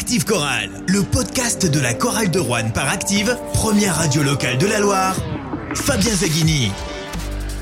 Active Chorale, le podcast de la chorale de Rouen par Active, première radio locale de la Loire. Fabien Zaghini.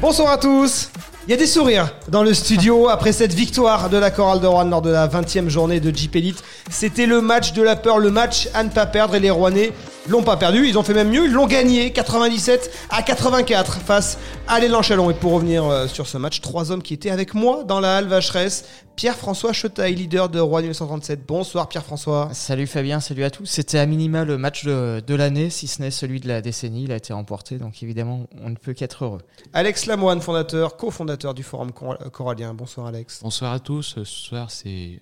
Bonsoir à tous. Il y a des sourires dans le studio après cette victoire de la chorale de Rouen lors de la 20e journée de Jeep Elite. C'était le match de la peur, le match à ne pas perdre et les Rouennais l'ont pas perdu, ils ont fait même mieux, ils l'ont gagné 97 à 84 face à l'élan Chalon. Et pour revenir euh, sur ce match, trois hommes qui étaient avec moi dans la halle Vacheresse. Pierre-François Chetaille, leader de Rouen 1937. Bonsoir Pierre-François. Salut Fabien, salut à tous. C'était à minima le match de, de l'année, si ce n'est celui de la décennie. Il a été remporté, donc évidemment, on ne peut qu'être heureux. Alex Lamoine, fondateur, cofondateur du Forum Cor- Corallien. Bonsoir Alex. Bonsoir à tous. Ce soir, c'est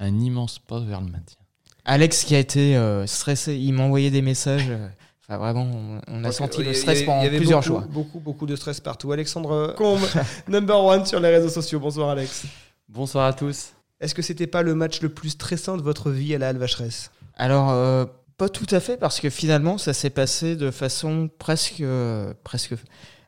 un immense pas vers le maintien. Alex qui a été euh, stressé, il m'a envoyé des messages. euh, Enfin, vraiment, on, a senti le stress pendant plusieurs beaucoup, jours. Beaucoup, beaucoup de stress partout. Alexandre Combe, number one sur les réseaux sociaux. Bonsoir Alex. Bonsoir à tous. Est-ce que c'était pas le match le plus stressant de votre vie à la Halle Vacheresse? Alors, euh, pas tout à fait, parce que finalement, ça s'est passé de façon presque. euh, presque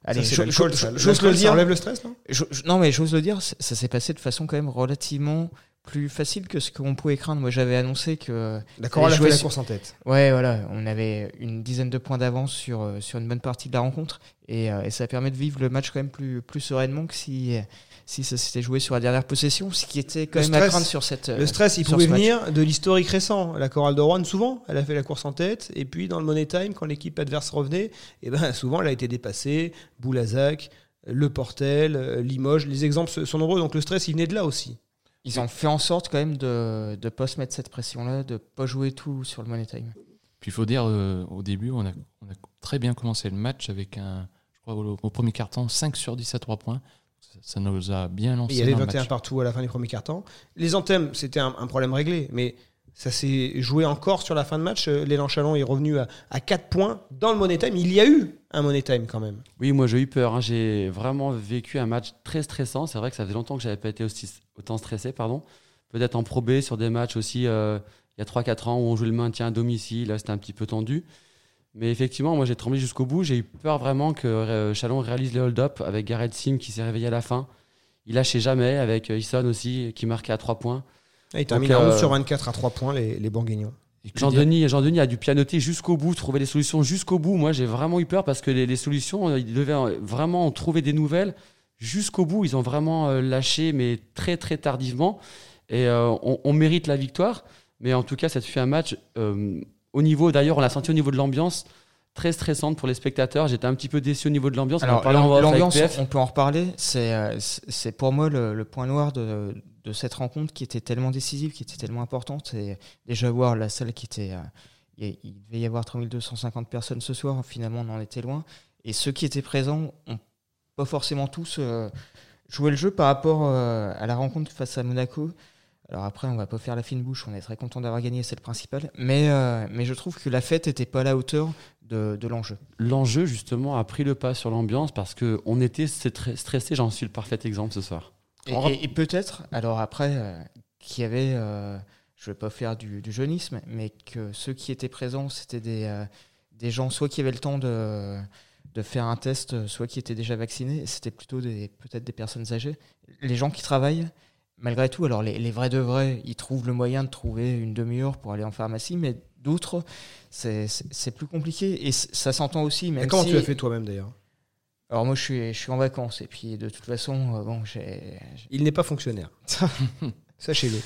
Allez, Ça, ça. j'ose le ça dire. enlève le stress, non? Je- je- non, mais j'ose le dire, ça, ça s'est passé de façon quand même relativement plus facile que ce qu'on pouvait craindre. Moi, j'avais annoncé que. La chorale a fait la course en tête. Ouais, voilà, on avait une dizaine de points d'avance sur, euh, sur une bonne partie de la rencontre. Et, euh, et ça permet de vivre le match quand même plus, plus sereinement que si, si ça s'était joué sur la dernière possession, ce qui était quand Le même à stress- craindre sur cette. Le stress, il pouvait venir de l'historique récent. La chorale de Rouen, souvent, elle a fait la course en tête. Et puis, dans le Money Time, quand l'équipe adverse revenait, et ben, souvent, elle a été dépassée. Boulazac, Le Portel, euh, Limoges. Les exemples sont nombreux. Donc, le stress, il venait de là aussi. Ils ont fait en sorte quand même de ne pas se mettre cette pression-là, de pas jouer tout sur le money time. Puis il faut dire, euh, au début, on a, on a très bien commencé le match avec un, je crois, au, au premier carton, 5 sur 10 à 3 points. Ça, ça nous a bien lancé Il y avait dans le 21 match. partout à la fin du premier quart-temps. Les anthèmes, c'était un, un problème réglé, mais ça s'est joué encore sur la fin de match. Euh, L'élan Chalon est revenu à, à 4 points dans le Money Time. Il y a eu un Money Time quand même. Oui, moi j'ai eu peur. hein. J'ai vraiment vécu un match très stressant. C'est vrai que ça faisait longtemps que j'avais pas été aussi, autant stressé. pardon. Peut-être en Pro B sur des matchs aussi euh, il y a 3-4 ans où on jouait le maintien à domicile. Là, c'était un petit peu tendu. Mais effectivement, moi j'ai tremblé jusqu'au bout. J'ai eu peur vraiment que euh, Chalon réalise le hold-up avec Gareth Sim qui s'est réveillé à la fin. Il lâchait jamais avec Ison aussi qui marquait à 3 points. Et il termine Donc, à 11 euh, sur 24 à 3 points, les, les Bourguignons. Jean-Denis Jean -Denis a dû pianoter jusqu'au bout, trouver des solutions jusqu'au bout. Moi, j'ai vraiment eu peur parce que les, les solutions, euh, ils devaient euh, vraiment en trouver des nouvelles jusqu'au bout. Ils ont vraiment euh, lâché, mais très, très tardivement. Et euh, on, on mérite la victoire. Mais en tout cas, ça te fait un match euh, au niveau, d'ailleurs, on l'a senti au niveau de l'ambiance, très stressante pour les spectateurs. J'étais un petit peu déçu au niveau de l'ambiance. L'ambiance, on peut en reparler. C'est euh, c'est c'est pour moi le, le point noir de, de cette rencontre qui était tellement décisive, qui était tellement importante. Et déjà voir la salle qui était. euh, il devait y avoir 3250 personnes ce soir. Finalement, on en était loin. Et ceux qui étaient présents ont pas forcément tous euh, joué le jeu par rapport euh, à la rencontre face à Monaco. Alors après, on va pas faire la fine bouche. On est très content d'avoir gagné, c'est le principal. Mais, mais je trouve que la fête était pas à la hauteur de, de l'enjeu. L'enjeu, justement, a pris le pas sur l'ambiance parce qu'on était stre- stressé. J'en suis le parfait exemple ce soir. Et, et- et peut-être, alors après, euh, qu'il y avait, euh, je ne vais pas faire du, du jeunisme, mais que ceux qui étaient présents, c'était des, euh, des gens soit qui avaient le temps de, de faire un test, soit qui étaient déjà vaccinés, c'était plutôt des, peut-être des personnes âgées. Les gens qui travaillent, malgré tout, alors les, les vrais de vrais, ils trouvent le moyen de trouver une demi-heure pour aller en pharmacie, mais d'autres, c'est c'est- c'est plus compliqué. Et ça s'entend aussi. Même Et comment si- tu as fait toi-même d'ailleurs? Alors moi, je suis, je suis en vacances, et puis de toute façon, euh, bon, j'ai Il n'est pas fonctionnaire. Sachez-le.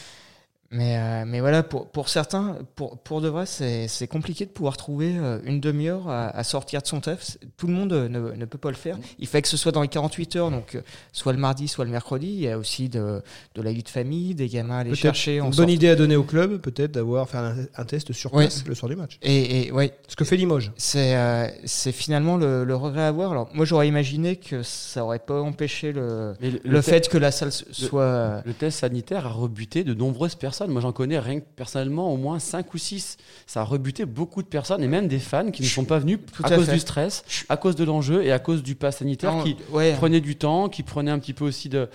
Mais, euh, mais voilà, pour, pour certains, pour, pour de vrai, c'est c'est compliqué de pouvoir trouver euh, une demi-heure à, à sortir de son taf. Tout le monde euh, ne, ne peut pas le faire. Il fait que ce soit dans les 48 heures, donc euh, soit le mardi, soit le mercredi. Il y a aussi de, de la vie de famille, des gamins à aller chercher. Une bonne idée à donner au club, peut-être d'avoir fait un, un test sur Ouais. place le soir du match. Et, et ouais, Ce que fait Limoges. c'est euh, c'est finalement le, le regret à avoir. Alors moi, j'aurais imaginé que ça aurait pas empêché le, le, te- fait que la salle soit. Le test sanitaire a rebuté de nombreuses personnes. Moi, j'en connais rien que personnellement au moins 5 ou 6. Ça a rebuté beaucoup de personnes et même des fans qui ne sont pas venus Tout à, à cause du stress, à cause de l'enjeu et à cause du pass sanitaire Non, qui ouais. prenait du temps, qui prenait un petit peu aussi de,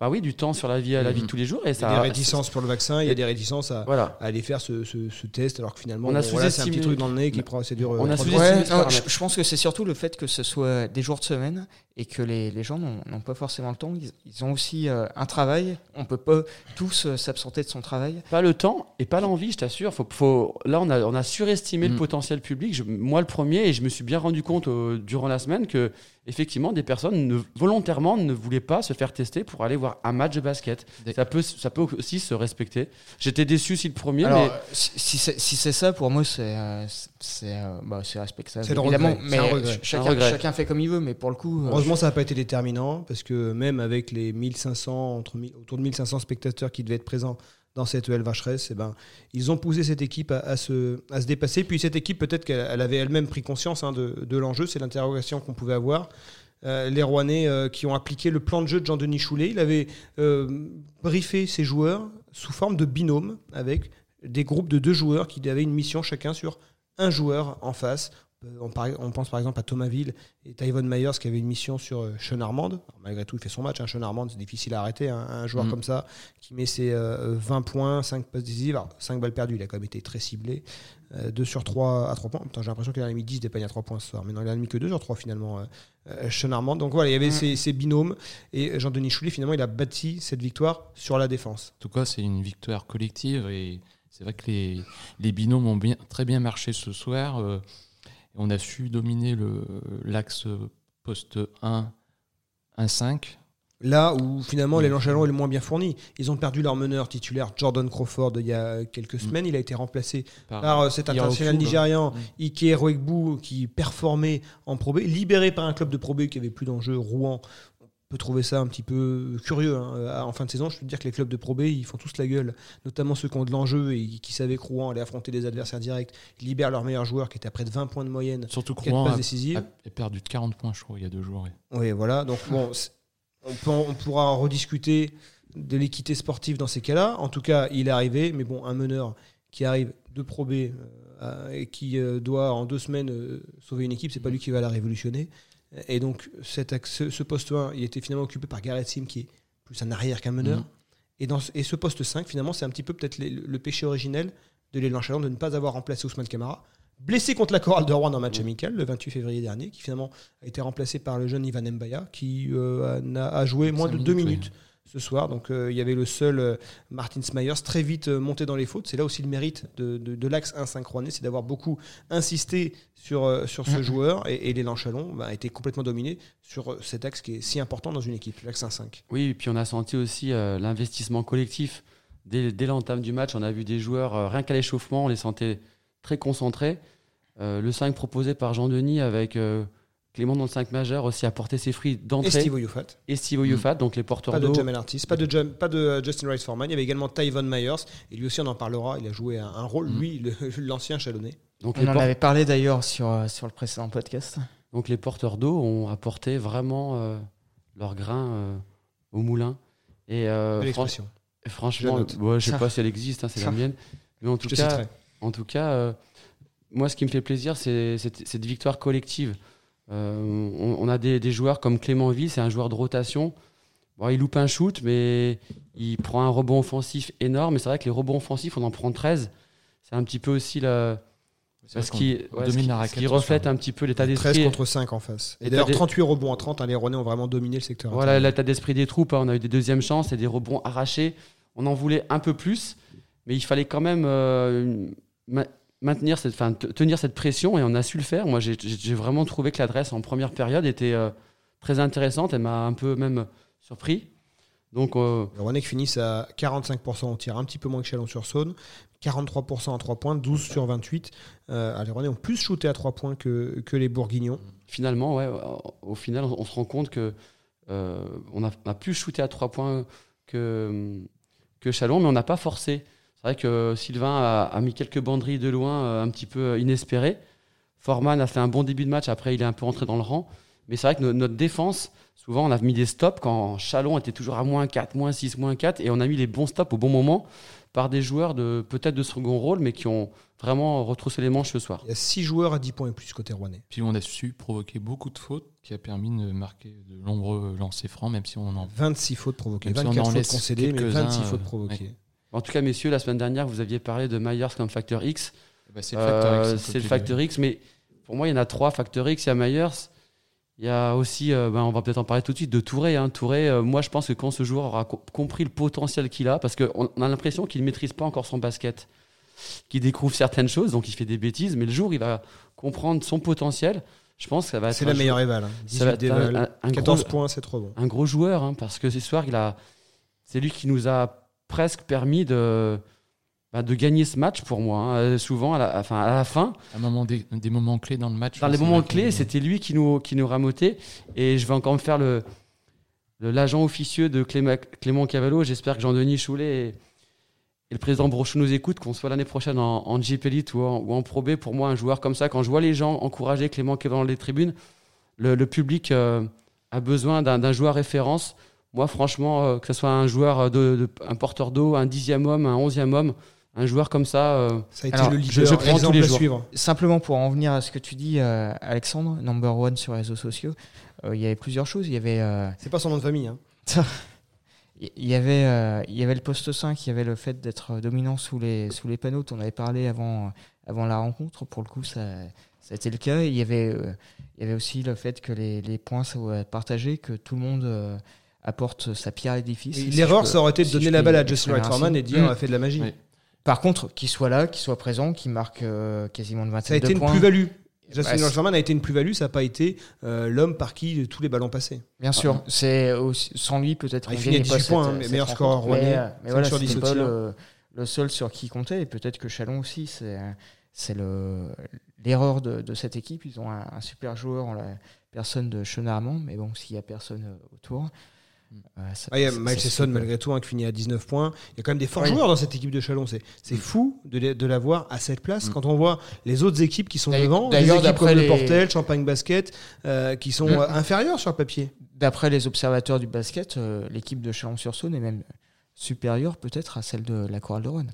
bah oui, du temps sur la vie, à la vie de tous les jours. Et Il y ça, a des réticences pour le vaccin, il y a des réticences à, Voilà. à aller faire ce, ce- ce test, alors que finalement, On a bon, voilà, c'est un petit truc dans le nez qui prend, c'est dur. On a euh, Ouais, non, je pense que c'est surtout le fait que ce soit des jours de semaine et que les, les gens n'ont pas forcément le temps. Ils, ils ont aussi euh, un travail. On peut pas tous euh, s'absenter de son travail. Pas le temps et pas l'envie, je t'assure. Faut, faut, là, on a, on a surestimé le Mm. potentiel public. Je- moi, le premier, et je me suis bien rendu compte euh, durant la semaine que, effectivement, des personnes ne, volontairement ne voulaient pas se faire tester pour aller voir un match de basket. Des- Ça peut, ça peut aussi se respecter. J'étais déçu si le premier, Alors, mais si, si c'est si c'est ça, pour moi, c'est euh, c'est euh, bah, c'est respectable. C'est le évidemment, mais un regret. ch- chacun, Un regret. chacun fait comme il veut, mais pour le coup, euh, Heureusement, ça n'a pas été déterminant parce que même avec les 1500, entre, autour de 1500 spectateurs qui devaient être présents dans cette EL Vacheresse, eh ben, ils ont poussé cette équipe à, se, à se dépasser. Puis cette équipe, peut-être qu'elle elle avait elle-même pris conscience hein, de, de l'enjeu, c'est l'interrogation qu'on pouvait avoir. Euh, les Rouennais euh, qui ont appliqué le plan de jeu de Jean-Denis Choulet, il avait euh, briefé ses joueurs sous forme de binôme avec des groupes de deux joueurs qui avaient une mission chacun sur un joueur en face. Euh, On, par- on pense par exemple à Thomasville et Tyvon Myers qui avait une mission sur euh, Sean Armand. Alors, malgré tout, il fait son match. Hein. Sean Armand, c'est difficile à arrêter. hein. Un joueur Mm. comme ça qui met ses euh, 20 points, 5 passes décisives, 5 balles perdues. Il a quand même été très ciblé. 2 sur 3 à 3 points. Putain, J'ai l'impression qu'il en a mis 10 des paniers à 3 points ce soir. Mais non, il en a mis que 2 sur 3 finalement. euh, euh, Sean Armand. Donc voilà, il y avait Mm. ces, ces binômes. Et Jean-Denis Choulet, finalement, il a bâti cette victoire sur la défense. En tout cas, c'est une victoire collective et c'est vrai que les, les binômes ont bien, très bien marché ce soir. On a su dominer l'axe poste 1, 1-5. Là où finalement l'élan Chalon est le moins bien fourni. Ils ont perdu leur meneur titulaire Jordan Crawford il y a quelques semaines. Il a été remplacé par euh, cet international bah. nigérian Mm. Ike Roegbu qui performait en Pro B, libéré par un club de Pro B qui avait plus d'enjeu, Rouen. Peut trouver ça un petit peu curieux. hein. Euh, En fin de saison, je peux te dire que les clubs de Pro B, ils font tous la gueule, notamment ceux qui ont de l'enjeu et qui savaient que Rouen allait affronter des adversaires directs. Ils libèrent leur meilleur joueur qui était à près de 20 points de moyenne, Surtout 4 Rouen a, a- perdu de 40 points, je crois, il y a deux jours. Oui, voilà. Donc bon, on, peut- on pourra en rediscuter de l'équité sportive dans ces cas-là. En tout cas, il est arrivé. Mais bon, un meneur qui arrive de Pro B euh, et qui euh, doit en deux semaines euh, sauver une équipe, c'est pas lui qui va la révolutionner. Et donc, cet axe- ce, poste 1, il était finalement occupé par Gareth Sim, qui est plus un arrière qu'un meneur. Mhm. Et, dans, ce- et ce poste 5, finalement, c'est un petit peu peut-être le, le péché originel de l'élan Chalon de ne pas avoir remplacé Ousmane Camara. Blessé contre la chorale de Rouen en match amical le 28 février dernier, qui finalement a été remplacé par le jeune Ivan Mbaya, qui euh, a, joué moins de deux minutes, minutes ce soir. Donc euh, il y avait le seul euh, Martin Smyers très vite euh, monté dans les fautes. C'est là aussi le mérite de, de, de l'axe 1-5 rouennais, c'est d'avoir beaucoup insisté sur, sur ce Mhm. joueur. Et, et l'élan Chalon bah, a été complètement dominé sur cet axe qui est si important dans une équipe, l'axe 1-5. Oui, et puis on a senti aussi l'investissement collectif. Dès, dès l'entame du match, on a vu des joueurs, rien qu'à l'échauffement, on les sentait très concentrés. Le 5 proposé par Jean-Denis avec Clément dans le 5 majeur aussi apporté ses fruits Et d'entrée. Steve Oyofat. Et Steve Oyofat, donc les porteurs Pas de d'eau. Jamel Artis, pas de, Jam- pas de euh, Justin Rice Foreman. Il y avait également Tyvon Myers. Et lui aussi, on en parlera. Il a joué un, un rôle, Mhm. lui, l'ancien Chalonnais. Donc on en avait parlé d'ailleurs sur, euh, sur le précédent podcast. donc les porteurs d'eau ont apporté vraiment euh, leur grain euh, au moulin. Et euh, fran- expression. et franchement, Je ouais, je sais pas si elle existe, hein, c'est la mienne. Mais en tout Je cas. En tout cas, euh, moi, ce qui me fait plaisir, c'est cette, cette victoire collective. Euh, on, on a des, des joueurs comme Clément Ville, c'est un joueur de rotation. Bon, il loupe un shoot, mais il prend un rebond offensif énorme. Et c'est vrai que les rebonds offensifs, on en prend 13. C'est un petit peu aussi la, C'est vrai ce qu'on- qui, on ouais, ce domine qui- la ce raquette qui ce reflète un petit peu l'état 13 d'esprit. contre 5 en face. Et d'ailleurs, t'as des- 38 rebonds à 30. hein, les Rouennais ont vraiment dominé le secteur. Voilà l'état d'esprit des troupes. hein. On a eu des deuxièmes chances et des rebonds arrachés. On en voulait un peu plus, mais il fallait quand même euh, maintenir cette, tenir cette pression et on a su le faire. Moi, j'ai- vraiment trouvé que l'adresse en première période était euh, très intéressante. Elle m'a un peu même surpris. Donc, euh, qui finissent à 45% au tir, un petit peu moins que Chalon-sur-Saône. 43% à 3 points, 12 sur 28. Euh, les Rouennais ont plus shooté à 3 points que, que les Bourguignons. finalement, ouais, au final, on, se rend compte que euh, on, a, on a plus shooté à trois points que, que Chalon, mais on n'a pas forcé. C'est vrai que Sylvain a, a mis quelques banderies de loin euh, un petit peu inespérées. Forman a fait un bon début de match, après il est un peu rentré dans le rang. Mais c'est vrai que no- notre défense, souvent on a mis des stops quand Chalon était toujours à moins 4, moins 6, moins 4, et on a mis les bons stops au bon moment par des joueurs de peut-être de second rôle, mais qui ont vraiment retroussé les manches ce soir. Il y a 6 joueurs à 10 points et plus côté Rouennais. Puis on a su provoquer beaucoup de fautes qui a permis de marquer de nombreux lancers francs, même si on en 26 fautes provoquées, Même si on 24 en fautes concédées, mais quelques-uns, 26 euh, fautes provoquées. ouais. En tout cas, messieurs, la semaine dernière, vous aviez parlé de Myers comme facteur X. Bah, c'est le facteur Euh, X, c'est le comme tu facteur dis. X, mais pour moi, il y en a trois facteurs X. Il y a Myers, il y a aussi, euh, ben, on va peut-être en parler tout de suite, de Touré. hein. Touré, euh, moi je pense que quand ce joueur aura co- compris le potentiel qu'il a, parce qu'on on a l'impression qu'il ne maîtrise pas encore son basket, qu'il découvre certaines choses, donc il fait des bêtises, mais le jour où il va comprendre son potentiel, je pense que ça va être C'est la meilleure éval. hein. ça va 18 être un- d'éval, un- un 14 gros- points, c'est trop bon. un gros joueur, hein, parce que ce soir, il a, c'est lui qui nous a presque permis de, bah, de gagner ce match pour moi. hein. Euh, Souvent, à la, enfin, à la fin, Un moment des, des moments clés dans le match. dans les moments clés, c'était lui qui nous, qui nous ramotait. Et je vais encore me faire le, l'agent officieux de Clément, Clément Cavallo. J'espère que Jean-Denis Choulet et, et le président Brochou nous écoutent, qu'on soit l'année prochaine en, en Jeep Elite ou en, ou en Pro B. Pour moi, un joueur comme ça, quand je vois les gens encourager Clément est dans les tribunes, le, le public euh, a besoin d'un joueur référence. Moi, franchement, euh, que ce soit un joueur, de, de- un porteur d'eau, un dixième homme, un onzième homme, un joueur comme ça, euh, Ça a été Alors, le je- leader, je prends l'exemple tous les à jours. suivre. Simplement pour en venir à ce que tu dis, euh, Alexandre, number one sur les réseaux sociaux, euh, il y avait plusieurs choses. Il y avait, euh, C'est pas son nom de famille. hein. il y avait, euh, il y avait le poste 5, il y avait le fait d'être dominant sous les, sous les panneaux. On avait parlé avant, avant la rencontre. Pour le coup, ça, ça a été le cas. Il y avait, euh, il y avait aussi le fait que les, les points soient partagés, que tout le monde euh, apporte sa pierre à l'édifice. Si L'erreur, ça aurait été de si donner la balle à Justin Wright Foreman et dire Mm. a fait de la magie. Oui. Par contre, qu'il soit là, qu'il soit présent, qu'il marque euh, quasiment de 27 Ça a été une points. plus-value. Justin Bah, Wright a été une plus-value, ça n'a pas été euh, l'homme par qui tous les ballons passaient. Bien sûr, c'est aussi- sans lui peut-être Ah, il finit à gagnait pas 18 points, cette- hein, meilleur scoreur Mais, euh, mais voilà, sur c'était 10 au pas le, le seul sur qui il comptait et peut-être que Chalon aussi, c'est c'est le l'erreur de, de cette équipe. Ils ont un, un super joueur en la personne de Sean Armand, mais bon, s'il y a personne autour, euh, ça- Ah, il y a Miles malgré tout, hein, qui finit à 19 points. Il y a quand même des forts Oui. joueurs dans cette équipe de Chalon. C'est c'est fou de, les- de l'avoir à cette place Mm. quand on voit les autres équipes qui sont devant. D'ailleurs, équipes comme d'après le les- Portel, Champagne Basket, euh, qui sont Mm. euh, inférieures sur le papier. D'après les observateurs du basket, euh, l'équipe de Chalon-sur-Saône est même supérieure peut-être à celle de la Chorale de Rouen.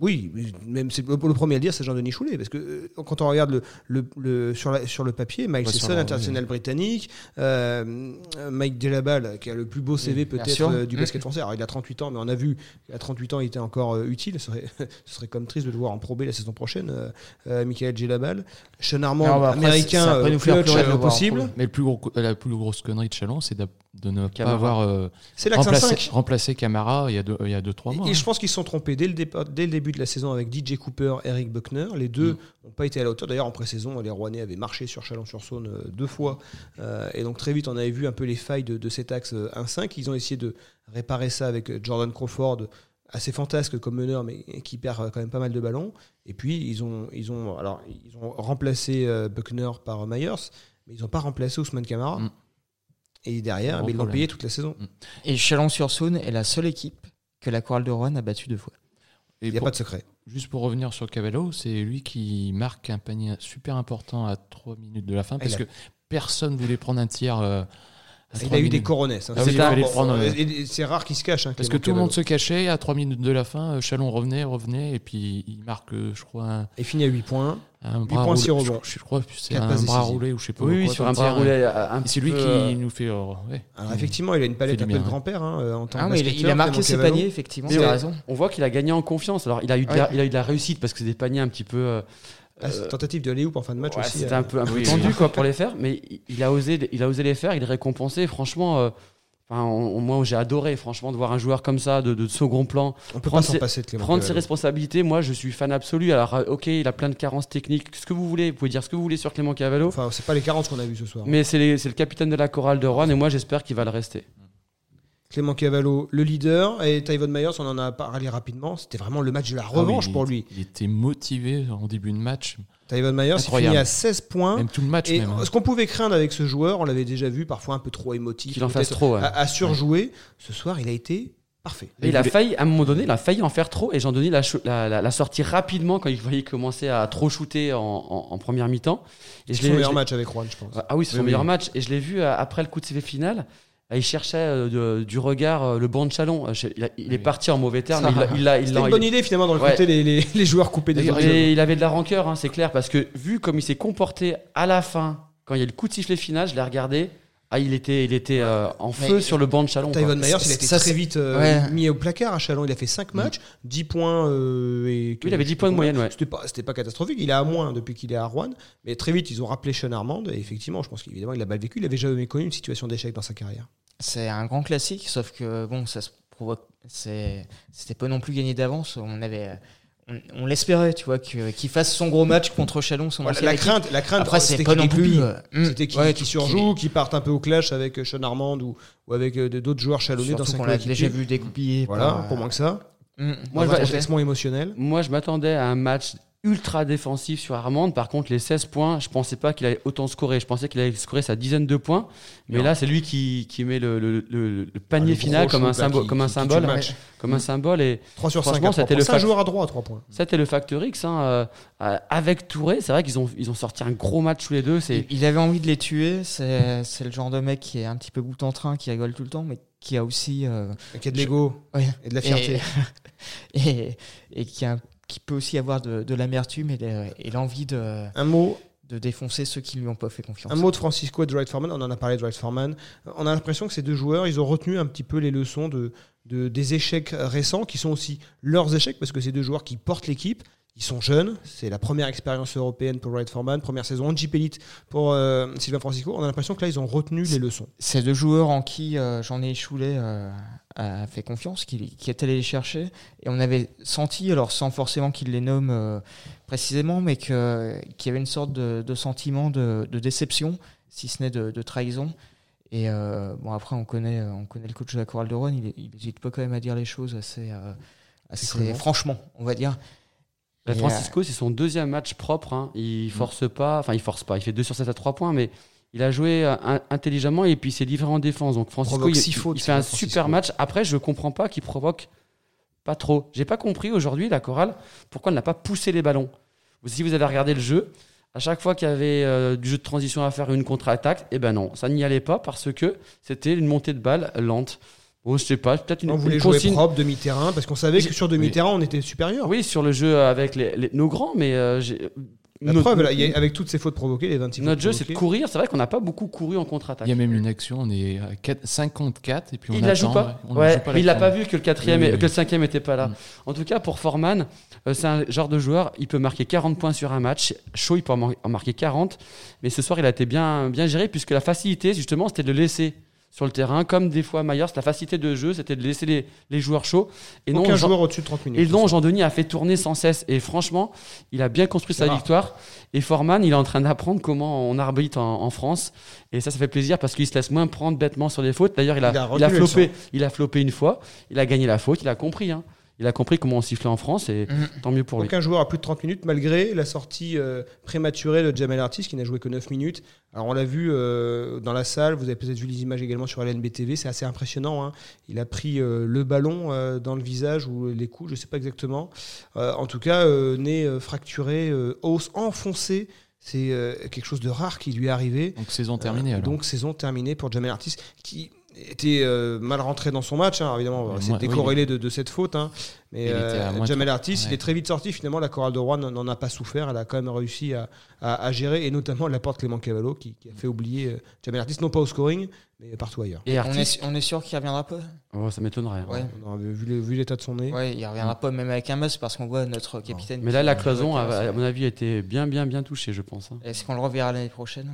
Oui, mais même c'est le, le premier à le dire, c'est Jean-Denis Choulet, parce que euh, quand on regarde le, le, le- sur, la- sur le papier, Mike Sesson, international britannique, euh, Mike Delabal, qui a le plus beau CV bien peut-être euh, du Mm. basket français. Alors il a 38 ans, mais on a vu qu'à 38 ans, il était encore euh, utile. Ce serait, ce serait comme triste de le voir en probé la saison prochaine, euh, euh, Michael Delabal. Sean Armand, Non, bah après, américain, euh, nous clutch pleurer possible. Mais le plus gros, la plus grosse connerie de Chalon, c'est de, de ne pas Camara. avoir euh, remplacé, 5. remplacé Camara il y a 2-3 il y a deux, trois mois. Et, hein. je pense qu'ils se sont trompés dès le, départ, dès le début de la saison avec DJ Cooper, Eric Buckner. Les deux Mm. n'ont pas été à la hauteur. D'ailleurs, en pré-saison, les Rouennais avaient marché sur Chalon-sur-Saône euh, deux fois. Euh, et donc, très vite, on avait vu un peu les failles de, de cet axe euh, 1-5. Ils ont essayé de réparer ça avec euh, Jordan Crawford, assez fantasque comme meneur, mais qui perd euh, quand même pas mal de ballons. Et puis, ils ont, ils ont, alors, ils ont remplacé euh, Buckner par Myers, mais ils n'ont pas remplacé Ousmane Camara. Mm. Et derrière, mais ils l'ont payé toute la saison. Et Chalon-sur-Saône est la seule équipe que la Chorale de Rouen a battue deux fois. Et Il n'y a pour- pas de secret. Juste pour revenir sur Cavallo, c'est lui qui marque un panier super important à 3 minutes de la fin parce a- que personne voulait prendre un tiers. euh, Il a eu des coronets. hein. Ah C'est prendre, euh, euh, et- et rare qu'il se cache. hein, Parce que tout le monde se cachait, à 3 minutes de la fin, euh, Chalon revenait, revenait, et puis il marque, euh, je crois, un, Il finit à 8 points. un Huit bras points, six roulé. rebonds. Je, je crois que c'est un bras roulé ou je sais pas oui, sur un bras roulé. Et petit c'est lui qui euh, nous fait. euh, ouais. Alors effectivement, il a une palette un du peu de grand-père hein, euh, en tant que Ah, mais il, a marqué ses paniers, effectivement. On voit qu'il a gagné en confiance. Alors, il a eu de, la, il a eu de la réussite parce que c'est des paniers un petit peu. Euh, Ah, cette tentative de Léo en fin de match ouais, aussi. C'était euh, un peu, un peu tendu quoi, pour les faire, mais il- a, osé, il a osé les faire, il est récompensé. Franchement, euh, enfin, on- moi j'ai adoré franchement de voir un joueur comme ça, de, de second plan, On peut prendre pas ses- passer de Clément prendre ses Cavallo. responsabilités. Moi je suis fan absolu. Alors, euh, ok, il a plein de carences techniques, ce que vous voulez, vous pouvez dire ce que vous voulez sur Clément Cavallo. Enfin, c'est pas les 40 qu'on a vu ce soir. Mais c'est le capitaine de la chorale de Rouen et moi j'espère qu'il va le rester. Clément Cavallo, le leader, et Tyvon Myers, on en a parlé rapidement. C'était vraiment le match de la revanche Ah oui, pour il- lui. Il était motivé en début de match, Tyvon Myers, finit à 16 points. même tout le match. Et même, hein. ce qu'on pouvait craindre avec ce joueur, on l'avait déjà vu, parfois un peu trop émotif, Qu'il en fasse trop. ouais. à, à surjouer. Ce soir, il a été parfait. Et il a failli, à un moment donné, il a failli en faire trop et Jean-Denis l'a cho- l'a l'a- l'a sorti rapidement quand il voyait commencer à trop shooter en, en- en première mi-temps. C'est son meilleur match avec Juan, je pense. Ah oui, c'est son Oui, meilleur oui. match. Et je l'ai vu euh, après le coup de CV final. Il cherchait euh, du regard euh, le banc de Chalon. Euh, Il, a- il est parti en mauvais terme. Il l'a- une bonne idée finalement de Ouais. recruter les, les- les joueurs coupés des et il avait de la rancœur, hein, c'est clair, parce que vu comme il s'est comporté à la fin, quand il y a le coup de sifflet final, je l'ai regardé. Ah, il était, il était euh, en Mais- feu sur le banc de Chalon. Tyvon Myers, il a été Ça, très vite euh, Ouais. mis au placard à Chalon. Il a fait 5 matchs, 10 points euh, et. Oui, il avait 10 points de moyenne, ouais. C'était pas, c'était pas catastrophique. Il est à moins depuis qu'il est à Rouen. Mais très vite, ils ont rappelé Sean Armand. Et effectivement, je pense qu'évidemment, il a mal vécu. Il avait jamais connu une situation d'échec dans sa carrière. C'est un grand classique, sauf que bon, ça se provoque. C'était pas non plus gagné d'avance. On avait, on, on l'espérait, tu vois, qu'il fasse son gros match contre Chalon, son Voilà, la crainte, la crainte, Après, c'était c'est pas qu'il non plus. euh, C'était qu'il ouais, surjoue, qu'il parte un peu au clash avec euh, Sean Armand ou, ou avec euh, d'autres joueurs chalonnés dans sa qu'on l'a déjà vu dégoupiller. Voilà, pour moins que ça. Moi, je émotionnel. Moi, je m'attendais à un match ultra défensif sur Armand. Par contre, les 16 points, je pensais pas qu'il allait autant scorer. Je pensais qu'il allait scorer sa dizaine de points. Mais Non. là, c'est lui qui, qui met le, le- le- le panier Ah, final comme un, symbole, qui- comme un symbole. Comme un symbole. Et 3 sur 5. Franchement, c'était le C'est un fac- joueur à droit à 3 points. c'était le facteur X. hein, euh, euh, avec Touré, c'est vrai qu'ils ont, ils ont sorti un gros match tous les deux. C'est Il, il avait envie de les tuer. C'est c'est le genre de mec qui est un petit peu bout en train, qui rigole tout le temps, mais qui a aussi. euh, Qui a de l'ego ouais, et de la fierté. Et, et, et qui, a- qui peut aussi avoir de, de l'amertume et de- et l'envie de, Un mot, de défoncer ceux qui lui ont pas fait confiance. un mot de Francisco et de Foreman. On en a parlé de Dwight Foreman. On a l'impression que ces deux joueurs, ils ont retenu un petit peu les leçons de, de- des échecs récents, qui sont aussi leurs échecs, parce que ces deux joueurs qui portent l'équipe. Ils sont jeunes, c'est la première expérience européenne pour Dwight Foreman, première saison en Jeep Elite pour euh, Sylvain Francisco. On a l'impression que là, ils ont retenu les leçons. C'est deux joueurs en qui euh, Choulet euh, a fait confiance, qui, qui est allé les chercher. Et on avait senti, alors sans forcément qu'il les nomme euh, précisément, mais qu'il y avait une sorte de, de sentiment de, de déception, si ce n'est de, de trahison. Et euh, bon, après, on connaît, on connaît le coach de la Chorale de Rouen, il n'hésite pas quand même à dire les choses assez, euh, franchement, on va dire. Francisco, c'est son deuxième match propre. hein. Il force pas, enfin il force pas. Il fait 2 sur 7 à 3 points, mais il a joué euh, in- intelligemment et puis c'est différent en défense. Donc Francisco, il, six fautes, il fait un Francisco. super match. Après, je comprends pas qu'il provoque pas trop. J'ai pas compris aujourd'hui la chorale pourquoi elle n'a pas poussé les ballons. Si vous avez regardé le jeu, à chaque fois qu'il y avait euh, du jeu de transition à faire, une contre-attaque, eh ben non, ça n'y allait pas parce que c'était une montée de balle lente. Bon, je sais pas, peut-être une, On une voulait jouer consigne. propre, demi-terrain, parce qu'on savait que sur demi-terrain, on était supérieur. Oui, sur le jeu avec les- les- nos grands, mais euh, La notre- preuve, là, il y a- avec toutes ces fautes provoquées, les 26 Notre jeu, c'est de courir. C'est vrai qu'on n'a pas beaucoup couru en contre-attaque. Il y a même une action, on est à 4 54 et puis on Il la attend, joue pas. on Ouais, joue pas il l'a l'action. pas vu que le quatrième, Oui, et- oui. que le cinquième était pas là. Mm. En tout cas, pour Forman, euh, c'est un genre de joueur. Il peut marquer 40 points sur un match. Chaud, il peut en marquer 40. Mais ce soir, il a été bien, bien géré puisque la facilité, justement, c'était de le laisser sur le terrain, comme des fois Myers. La facilité de jeu, c'était de laisser les, les joueurs chauds. Et non, Aucun Jean- joueur au-dessus de 30 minutes. Et non, Jean-Denis a fait tourner sans cesse. Et franchement, il a bien construit sa rare. victoire. Et Forman, il est en train d'apprendre comment on arbitre en, en France. Et ça, ça fait plaisir parce qu'il se laisse moins prendre bêtement sur des fautes. D'ailleurs, il a, Il a il flopé, il a flopé une fois. Il a gagné la faute. Il a compris. hein. Il a compris comment on sifflait en France. Et Mhm. tant mieux pour lui. Aucun joueur à plus de 30 minutes, malgré la sortie euh, prématurée de Jamel Artis, qui n'a joué que 9 minutes. Alors, on l'a vu euh, dans la salle, vous avez peut-être vu les images également sur LNB TV, c'est assez impressionnant. hein. Il a pris euh, le ballon euh, dans le visage ou les coups, je ne sais pas exactement. Euh, en tout cas, euh, nez euh, fracturé, euh, os enfoncé. C'est quelque chose de rare qui lui est arrivé. Donc saison terminée alors. Donc saison terminée pour Jamel Artis qui était euh, mal rentré dans son match. hein. Évidemment, c'est décorrélé de, de cette faute. hein. Mais euh, Jamel Artis, il est très vite sorti. Finalement, la chorale de Rouen n'en- a pas souffert. Elle a quand même réussi à, à- à gérer, et notamment la porte Clément Cavallo qui, qui a fait oublier euh, Jamel Artis, non pas au scoring, mais partout ailleurs. Et On est, on est sûr qu'il reviendra pas? Oh, ça m'étonnerait. hein. Ouais. On a vu, l'état de son nez. Ouais, il reviendra pas même avec un masque parce qu'on voit notre capitaine. Mais là, la cloison, a- à mon avis, a été bien, bien, bien touchée, je pense. hein. Est-ce qu'on le reverra l'année prochaine?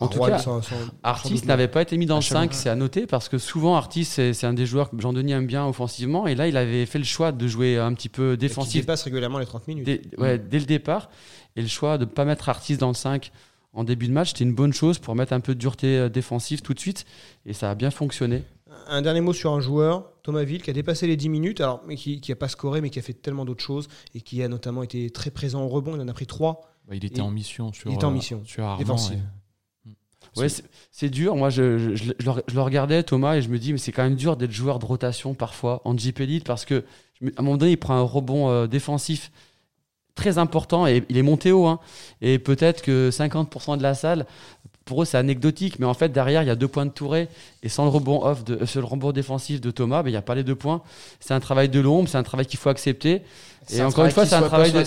En tout cas, sans- sans- sans Artis n'avait pas été mis dans le Chalon. 5, c'est à noter, parce que souvent Artis, c'est c'est un des joueurs que Jean-Denis aime bien offensivement, et là, il avait fait le choix de jouer un petit peu défensif dépasse régulièrement les 30 minutes. dès, ouais, dès le départ. Et le choix de ne pas mettre Artis dans le 5 en début de match, c'était une bonne chose pour mettre un peu de dureté euh, défensive tout de suite, et ça a bien fonctionné. Un dernier mot sur un joueur, Thomas Ville, qui a dépassé les 10 minutes, alors, mais qui n'a pas scoré, mais qui a fait tellement d'autres choses, et qui a notamment été très présent au rebond. Il en a pris 3. Bah, il était il- en mission sur, il était en euh, mission, sur Armand. défensive. Ouais, c'est dur. Moi, je, je- je- je le, regardais, Thomas, et je me dis, mais c'est quand même dur d'être joueur de rotation parfois en Elite parce que, à un moment donné, il prend un rebond euh, défensif très important et il est monté haut. hein. et peut-être que 50% de la salle, pour eux, c'est anecdotique, mais en fait, derrière, il y a deux points de Touré et sans le rebond off, de, euh, sur le rebond défensif de Thomas, ben, il n'y a pas les deux points. C'est un travail de l'ombre, c'est un travail qu'il faut accepter. Et encore une fois, c'est un travail de-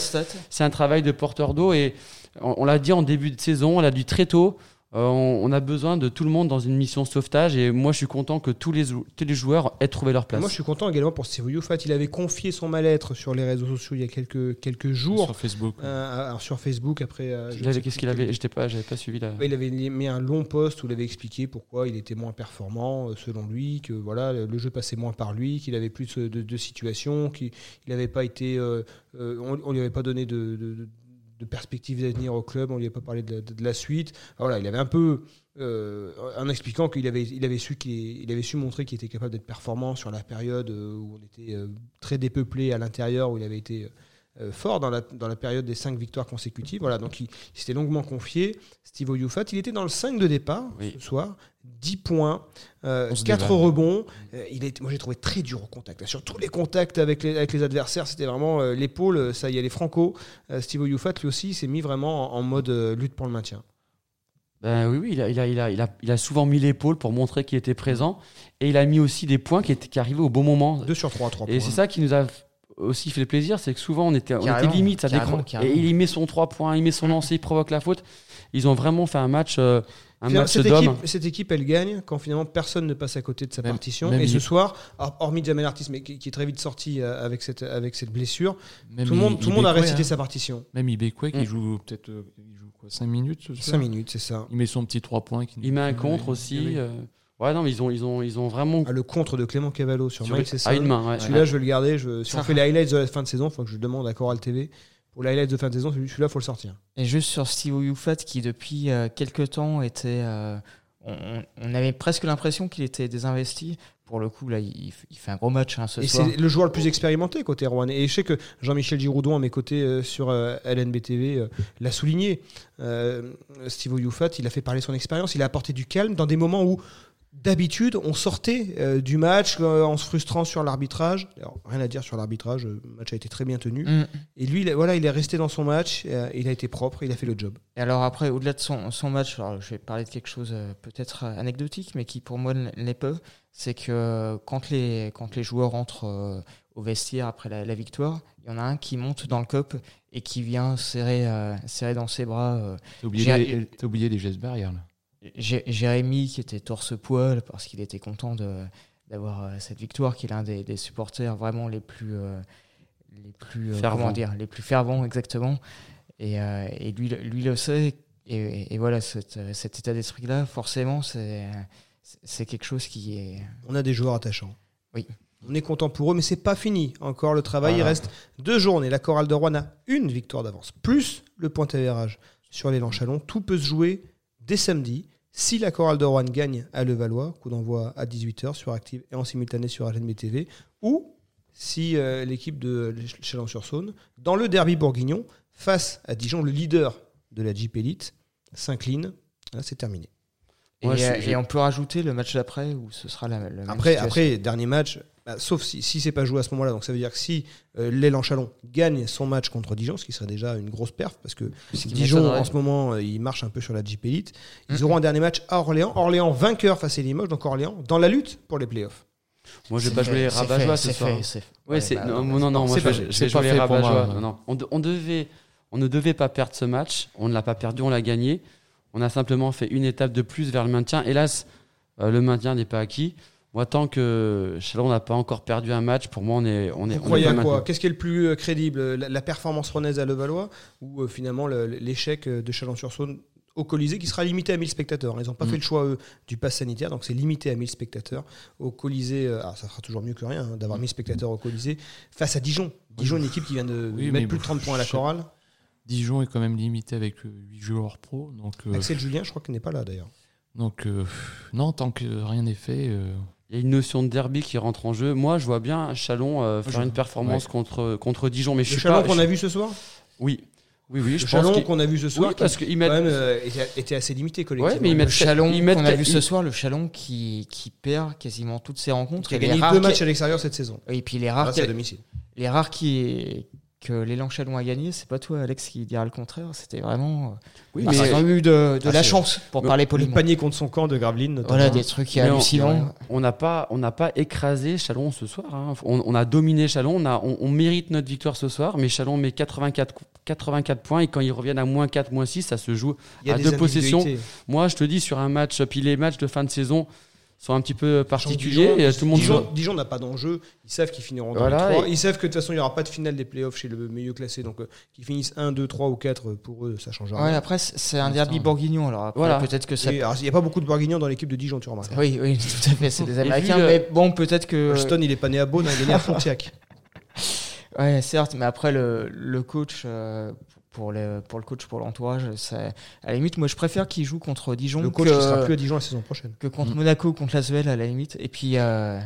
un travail porteur d'eau et on, on l'a dit en début de saison, on l'a dit très tôt. Euh, on, on a besoin de tout le monde dans une mission sauvetage et moi je suis content que tous les, tous les joueurs aient trouvé leur place. Moi, je suis content également pour Steve Youfat. Il avait confié son mal-être sur les réseaux sociaux il y a quelques, quelques jours Sur Facebook. euh, alors, sur Facebook. Après, euh, Qu'est-ce qu'il avait J'étais pas, j'avais pas suivi là. Il avait mis un long post où il avait expliqué pourquoi il était moins performant selon lui, que voilà le jeu passait moins par lui, qu'il avait plus de, de, de situations, qu'il n'avait pas été, euh, euh, on, on lui avait pas donné de, de, de- de perspective d'avenir au club, on lui avait pas parlé de la, de la suite. Voilà, il avait un peu euh, en expliquant qu'il avait, il avait su qu'il il avait su montrer qu'il était capable d'être performant sur la période euh, où on était euh, très dépeuplé à l'intérieur, où il avait été fort dans la, dans la période des cinq victoires consécutives. Voilà, donc il, il s'était longuement confié. Steve Oyufat, il était dans le 5 de départ Oui. ce soir, 10 points, euh, On se 4 dévale. rebonds. Euh, il est, moi j'ai trouvé très dur au contact. Sur tous les contacts avec les, avec les adversaires, c'était vraiment euh, l'épaule, euh, ça y allait franco. Euh, Steve Oyufat, lui aussi, s'est mis vraiment en, en mode euh, lutte pour le maintien. Ben oui, oui, il a, il a, il a, il a, il a souvent mis l'épaule pour montrer qu'il était présent et il a mis aussi des points qui, étaient, qui arrivaient au bon moment. 2 sur 3, 3 Et c'est ça qui nous a aussi fait plaisir, c'est que souvent on était, on était limite, ça carrément, décro- carrément. et il met son 3 points, il met son lancer, il provoque la faute. Ils ont vraiment fait un match, euh, un match cette, équipe, cette équipe, elle gagne quand finalement personne ne passe à côté de sa Même- partition. même Et ce il- soir, hor- hormis Jamel Artis, mais qui, qui est très vite sorti euh, avec cette, avec cette blessure, Même tout le monde, tout le monde a récité hein. sa partition. Même Ibekwe qui Mm. joue peut-être euh, il joue quoi 5 minutes ce soir 5 minutes, c'est ça. Il met son petit 3 points. qui- Il met un contre oui, aussi. oui. euh, Ouais, non, mais ils ont, ils ont, ils ont vraiment. Ah, le contre de Clément Cavallo sur sur- Mike, c'est ça. à une main, ouais. Celui-là, je vais le garder. Je, si on Ça fait les highlights de la fin de saison, il faut que je demande à Coral TV. Pour les highlights de fin de saison, celui- celui-là, il faut le sortir. Et juste sur Steve Youfat qui depuis euh, quelques temps était, euh, on, avait presque l'impression qu'il était désinvesti. Pour le coup là, il, fait un gros match hein, ce Et soir. c'est le joueur le plus expérimenté côté Rouen. Et je sais que Jean-Michel Giroudon, à mes côtés euh, sur LNBTV, l'a souligné. Steve Youfat, il a fait parler son expérience. Il a apporté du calme dans des moments où, d'habitude, on sortait euh, du match euh, en se frustrant sur l'arbitrage. Alors, rien à dire sur l'arbitrage. Le match a été très bien tenu. Mm. Et lui, il a- voilà, il est resté dans son match. euh, il a été propre. Il a fait le job. Et alors après, au-delà de son, son match, alors je vais parler de quelque chose euh, peut-être anecdotique, mais qui pour moi l'est pas, c'est que quand les, quand les joueurs rentrent euh, au vestiaire après la, la victoire, il y en a un qui monte dans le cop et qui vient serrer, euh, serrer dans ses bras euh, T'as oublié, oublié les gestes barrières là. Jé- Jérémy qui était torse-poil parce qu'il était content d'avoir euh, cette victoire, qu'il est un des, des supporters vraiment les plus, euh, les plus euh, Fervents. comment dire, les plus fervents exactement. Et, euh, et lui, lui le sait. Et, et voilà, cet, cet état d'esprit-là, forcément, c'est quelque chose qui est. On a des joueurs attachants. Oui. On est content pour eux, mais c'est pas fini. Encore le travail. Il reste deux journées. La chorale de Rouen a une victoire d'avance, plus le point avérage sur l'élan Chalon. Tout peut se jouer dès samedi. Si la chorale de Rouen gagne à Levallois, coup d'envoi à 18h sur Active et en simultané sur LNB TV, ou si euh, l'équipe de Chalon-sur-Saône, dans le derby bourguignon, face à Dijon, le leader de la Jeep Elite, s'incline. Là, c'est terminé. Et, Ouais, je- euh, et on peut rajouter le match d'après où ce sera la, la même Après, situation. après, dernier match, bah, sauf si, si c'est pas joué à ce moment-là. Donc ça veut dire que si euh, l'élan Chalon gagne son match contre Dijon, ce qui serait déjà une grosse perf, parce que Dijon en ce moment, euh, il marche un peu sur la Jeep Elite. Ils auront un dernier match à Orléans. Orléans vainqueur face à Limoges, donc Orléans dans la lutte pour les playoffs. Moi, je vais pas jouer fait, ce c'est soir. Ouais, c'est bah, non, non, non, moi pas je vais pas jouer. Non, non. On, de- on devait, on ne devait pas perdre ce match. On ne l'a pas perdu, on l'a gagné. On a simplement fait une étape de plus vers le maintien. Hélas, euh, le maintien n'est pas acquis. Moi, tant que Chalon n'a pas encore perdu un match, pour moi, on est, on est, Vous on croyez est à pas quoi. Qu'est-ce qui est le plus euh, crédible la, la performance rennaise à Levallois ou euh, finalement le- l'échec euh, de Chalon-sur-Saône au Colisée qui sera limité à 1000 spectateurs? Ils n'ont pas Mm. fait le choix eux, du pass sanitaire, donc c'est limité à 1000 spectateurs. Au Colisée, euh, alors ça fera toujours mieux que rien hein, d'avoir 1000 spectateurs au Colisée face à Dijon. Dijon, une équipe qui vient de Oui, mettre plus de bon, 30 points à la chorale. Dijon est quand même limité avec 8 joueurs pro. Donc, euh, Axel Julien, je crois qu'il n'est pas là d'ailleurs. donc euh, non, tant que rien n'est fait. euh, Il y a une notion de derby qui rentre en jeu. Moi, je vois bien Chalon euh, faire une performance contre, contre Dijon. Mais je Le suis Chalon qu'on je- a vu ce soir Oui, oui, oui. Le Je pense Chalon qu'il- qu'on a vu ce soir, Oui, parce mettent. même, euh, était, assez limité collectivement. Ouais, mais ils Le mettent- Chalon qu'on a vu ce soir, le Chalon qui, qui perd quasiment toutes ses rencontres. qui a gagné deux matchs à l'extérieur cette saison. Et puis les rares, à qui, domicile. les rares qui, que l'élan Chalon a gagné, c'est pas toi, Alex, qui dira le contraire. C'était vraiment. euh, Oui, parce mais- qu'ils ont eu de, de Ah, la chance, pour le- parler Le poliment. panier contre son camp de Gravelines, notamment. Voilà, des trucs hallucinants. On n'a pas, on n'a pas écrasé Chalon ce soir. hein. On, on a dominé Chalon. On, a, on, on mérite notre victoire ce soir. Mais Chalon met 84, 84 points. Et quand ils reviennent à moins 4, moins 6, ça se joue. À deux possessions. Moi, je te dis, sur un match, puis les matchs de fin de saison sont un petit peu Dijon- particuliers. et tout le monde Dijon, joue. Dijon n'a pas d'enjeu. Ils savent qu'ils finiront dans Voilà, les 3. et- Ils savent que de toute façon, il n'y aura pas de finale des playoffs chez le milieu classé. Donc, euh, qu'ils finissent 1, 2, 3 ou 4, euh, pour eux, ça change rien. Ouais, après, c'est un derby bourguignon. Alors, après, Voilà. peut-être que ça. Il n'y a pas beaucoup de Bourguignons dans l'équipe de Dijon, tu remarques. Oui, oui, tout à fait, c'est des Américains. Mais bon, peut-être que. Holston, il est pas né à Beaune, hein, il est né à Pontiac. Ouais, certes, mais après, le, le coach. euh, pour, le, pour le coach, pour l'entourage, ça- à la limite, moi je préfère qu'il joue contre Dijon Le coach que, ne sera plus à Dijon la saison prochaine. que contre Mm. Monaco, contre Lasvel à la limite. Et puis, euh,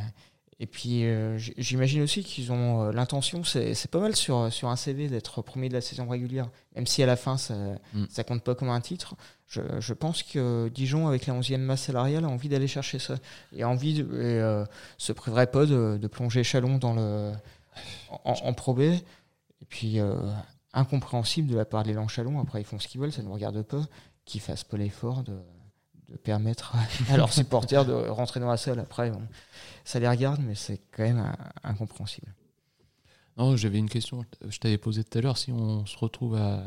et puis euh, j'imagine aussi qu'ils ont euh, l'intention, c'est c'est pas mal sur, sur un CV d'être premier de la saison régulière, même si à la fin ça, Mm. ça compte pas comme un titre. Je, je pense que Dijon, avec la 11e masse salariale, a envie d'aller chercher ça. Et a envie de, et, euh, se priverait pas de, de plonger Chalon dans le, en, en Pro B. Et puis, euh, incompréhensible de la part de l'élan Chalon. Après, ils font ce qu'ils veulent, ça ne me regarde pas. Qu'ils fassent pas l'effort de, de permettre à leurs supporters de rentrer dans la salle. Après, bon, ça les regarde, mais c'est quand même un- incompréhensible. Non, j'avais une question. Je t'avais posé tout à l'heure. Si on se retrouve à,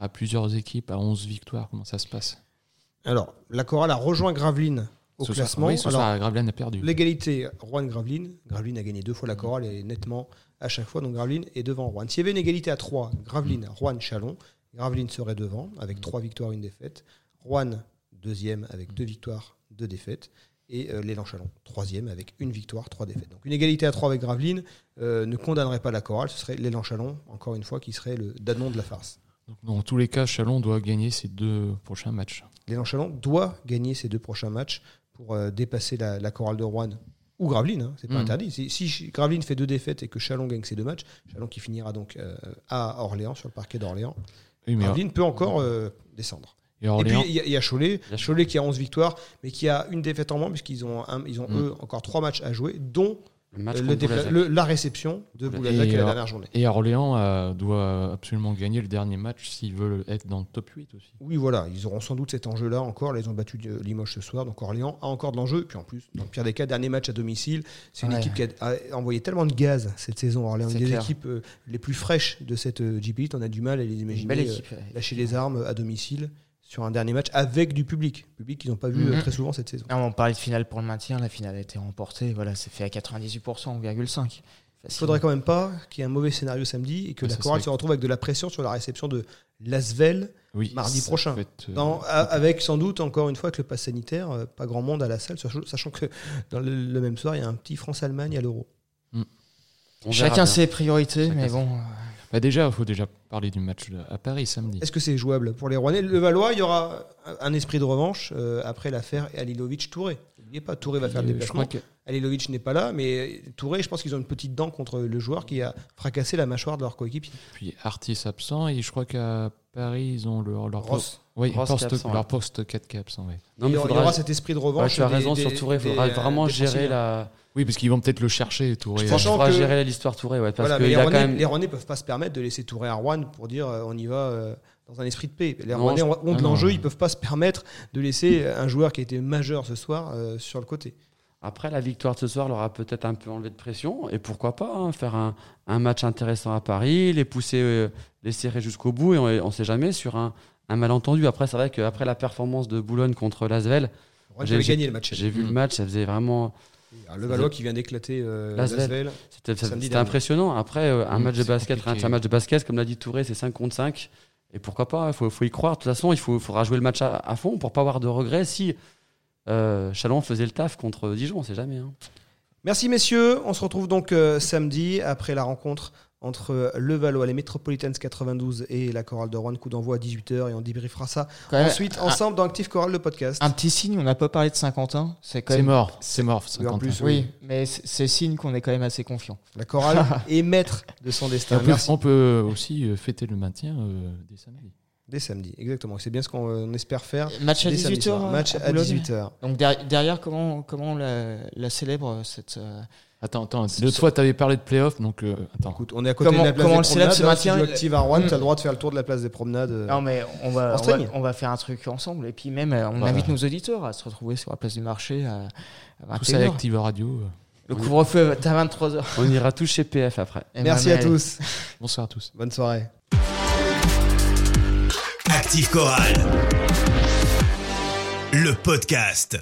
à plusieurs équipes, à 11 victoires, comment ça se passe? Alors, la chorale a rejoint Gravelines au Ce soir- classement. oui, ce Alors, a perdu. L'égalité, Rouen-Gravelines. Gravelines a gagné deux fois la chorale et nettement à chaque fois. Donc Gravelines est devant Rouen. S'il y avait une égalité à 3, Gravelines, Rouen, Chalon, Gravelines serait devant avec trois victoires, une défaite. Rouen, deuxième avec deux victoires, deux défaites. Et euh, l'élan Chalon, troisième avec une victoire, trois défaites. Donc une égalité à 3 avec Gravelines euh, ne condamnerait pas la chorale. Ce serait l'élan Chalon, encore une fois, qui serait le danon de la farce. Donc, dans tous les cas, Chalon doit gagner ses deux prochains matchs. L'élan Chalon doit gagner ses deux prochains matchs pour euh, dépasser la, la chorale de Rouen ou Gravelines, hein, c'est pas Mhm. interdit. Si, Gravelines fait deux défaites et que Chalon gagne ses deux matchs, Chalon qui finira donc euh, à Orléans, sur le parquet d'Orléans, Oui, mais Gravelines peut encore euh, descendre. et puis il y, a- il y a Cholet, Cholet qui a 11 victoires, mais qui a une défaite en moins, puisqu'ils ont, un- ils ont Mhm. eux encore trois matchs à jouer, dont Le match euh, le la réception de Boulazac Et, la euh, dernière journée. et Orléans euh, doit absolument gagner le dernier match s'ils veulent être dans le top 8 aussi. Oui, voilà, ils auront sans doute cet enjeu-là encore. Là, ils ont battu euh, Limoges ce soir, donc Orléans a encore de l'enjeu. Puis en plus, dans le pire des cas, dernier match à domicile. C'est une Ouais. équipe qui a, a envoyé tellement de gaz cette saison. Orléans, C'est une des clair. équipes euh, les plus fraîches de cette euh, GP. On a du mal à les imaginer euh, équipe. lâcher les armes à domicile sur un dernier match avec du public. Public qu'ils n'ont pas vu euh, Mhm. très souvent cette saison. Ah, on parlait de finale pour le maintien, la finale a été remportée, voilà, c'est fait à 98%, 1,5. Il faudrait quand même pas qu'il y ait un mauvais scénario samedi et que Ouais, la chorale se retrouve avec de la pression sur la réception de Lasvel Oui, Mardi prochain. être, euh, Dans- avec sans doute encore une fois avec le pass sanitaire, euh, pas grand monde à la salle, sachant, que dans le, le même soir, il y a un petit France-Allemagne à l'Euro. Verra Chacun ses priorités, Chacun mais bon. euh, bah déjà, il faut déjà parler du match à Paris samedi. Est-ce que c'est jouable pour les Rouennais? Le Valois, il y aura un esprit de revanche euh, après l'affaire Alilovic-Touré. N'oubliez pas, Touré va faire le Euh, je déplacement. crois que Alilovic n'est pas là, mais Touré, je pense qu'ils ont une petite dent contre le joueur qui a fracassé la mâchoire de leur coéquipier. puis Artis absent et je crois qu'à Paris ils ont leur leur Ross. oui, Ross poste, absent, leur ouais. poste 4 qui est absent. ouais. Non, il, y mais aura, il y faudra- aura cet esprit de Ouais, revanche. tu as des- raison des- sur Touré, il des- faudra vraiment des gérer la. Oui, parce qu'ils vont peut-être le chercher Touré. Je pense- Il faudra que- gérer l'histoire Touré, ouais, parce Voilà, qu'il les Rouennais, même. Rouennais peuvent pas se permettre de laisser Touré à Rouen pour dire euh, on y va euh, dans un esprit de paix. Les je- ont, ont de Ah l'enjeu, ils peuvent pas se permettre de laisser un joueur qui a été majeur ce soir euh, sur le côté. Après, la victoire de ce soir leur a peut-être un peu enlevé de pression. Et pourquoi pas hein, faire un, un match intéressant à Paris, les pousser, euh, les serrer jusqu'au bout. Et on ne sait jamais sur un, un malentendu. Après, c'est vrai qu'après la performance de Boulogne contre Lasvel, J'ai- gagné le match. j'ai vu Mm. le match, ça faisait vraiment. Alors, Le Valois qui vient d'éclater euh, Lasvel. C'était impressionnant. Après, euh, un Mm, match de basket, un match de basket, comme l'a dit Touré, c'est 5 contre 5. Et pourquoi pas Il faut, faut y croire. De toute façon, il faut, faudra jouer le match à, à fond pour pas avoir de regrets si euh, Chalon faisait le taf contre Dijon, on sait jamais. hein. Merci messieurs, on se retrouve donc euh, samedi après la rencontre entre le Valois, les Metropolitans 92 et la chorale de Rouen, coup d'envoi à 18h et on débriefera ça quand même, ensuite un, ensemble dans Active Chorale le podcast. un petit signe, on n'a pas parlé de Saint-Quentin. C'est quand même. mort, c'est mort. Oui, en 50. plus, Oui, mais c'est signe qu'on est quand même assez confiant. La chorale est maître de son destin. on, peut, on aussi euh, fêter le maintien euh, dès samedi. Dès samedi, exactement. C'est bien ce qu'on euh, espère faire. Match à dès samedi 18h. soir. Match à 18h. Donc derrière, comment, comment la, la célèbre cette. Attends, attends. L'autre fois, tu avais parlé de playoff, donc euh, attends. Écoute, on est à côté Comment- de la place comment des promenades. maintient Si tu actives à Rouen, Mm. tu as le droit de faire le tour de la place des promenades. euh. Non, mais on va, En on, va, string. on va faire un truc ensemble. Et puis même, on Voilà. invite nos auditeurs à se retrouver sur la place du marché à, à Tout ça 21h. Active Radio. Le couvre-feu est à 23h. On ira tous chez PF après. Merci à tous. Bonsoir à tous. Bonne soirée. Active Chorale. Le podcast.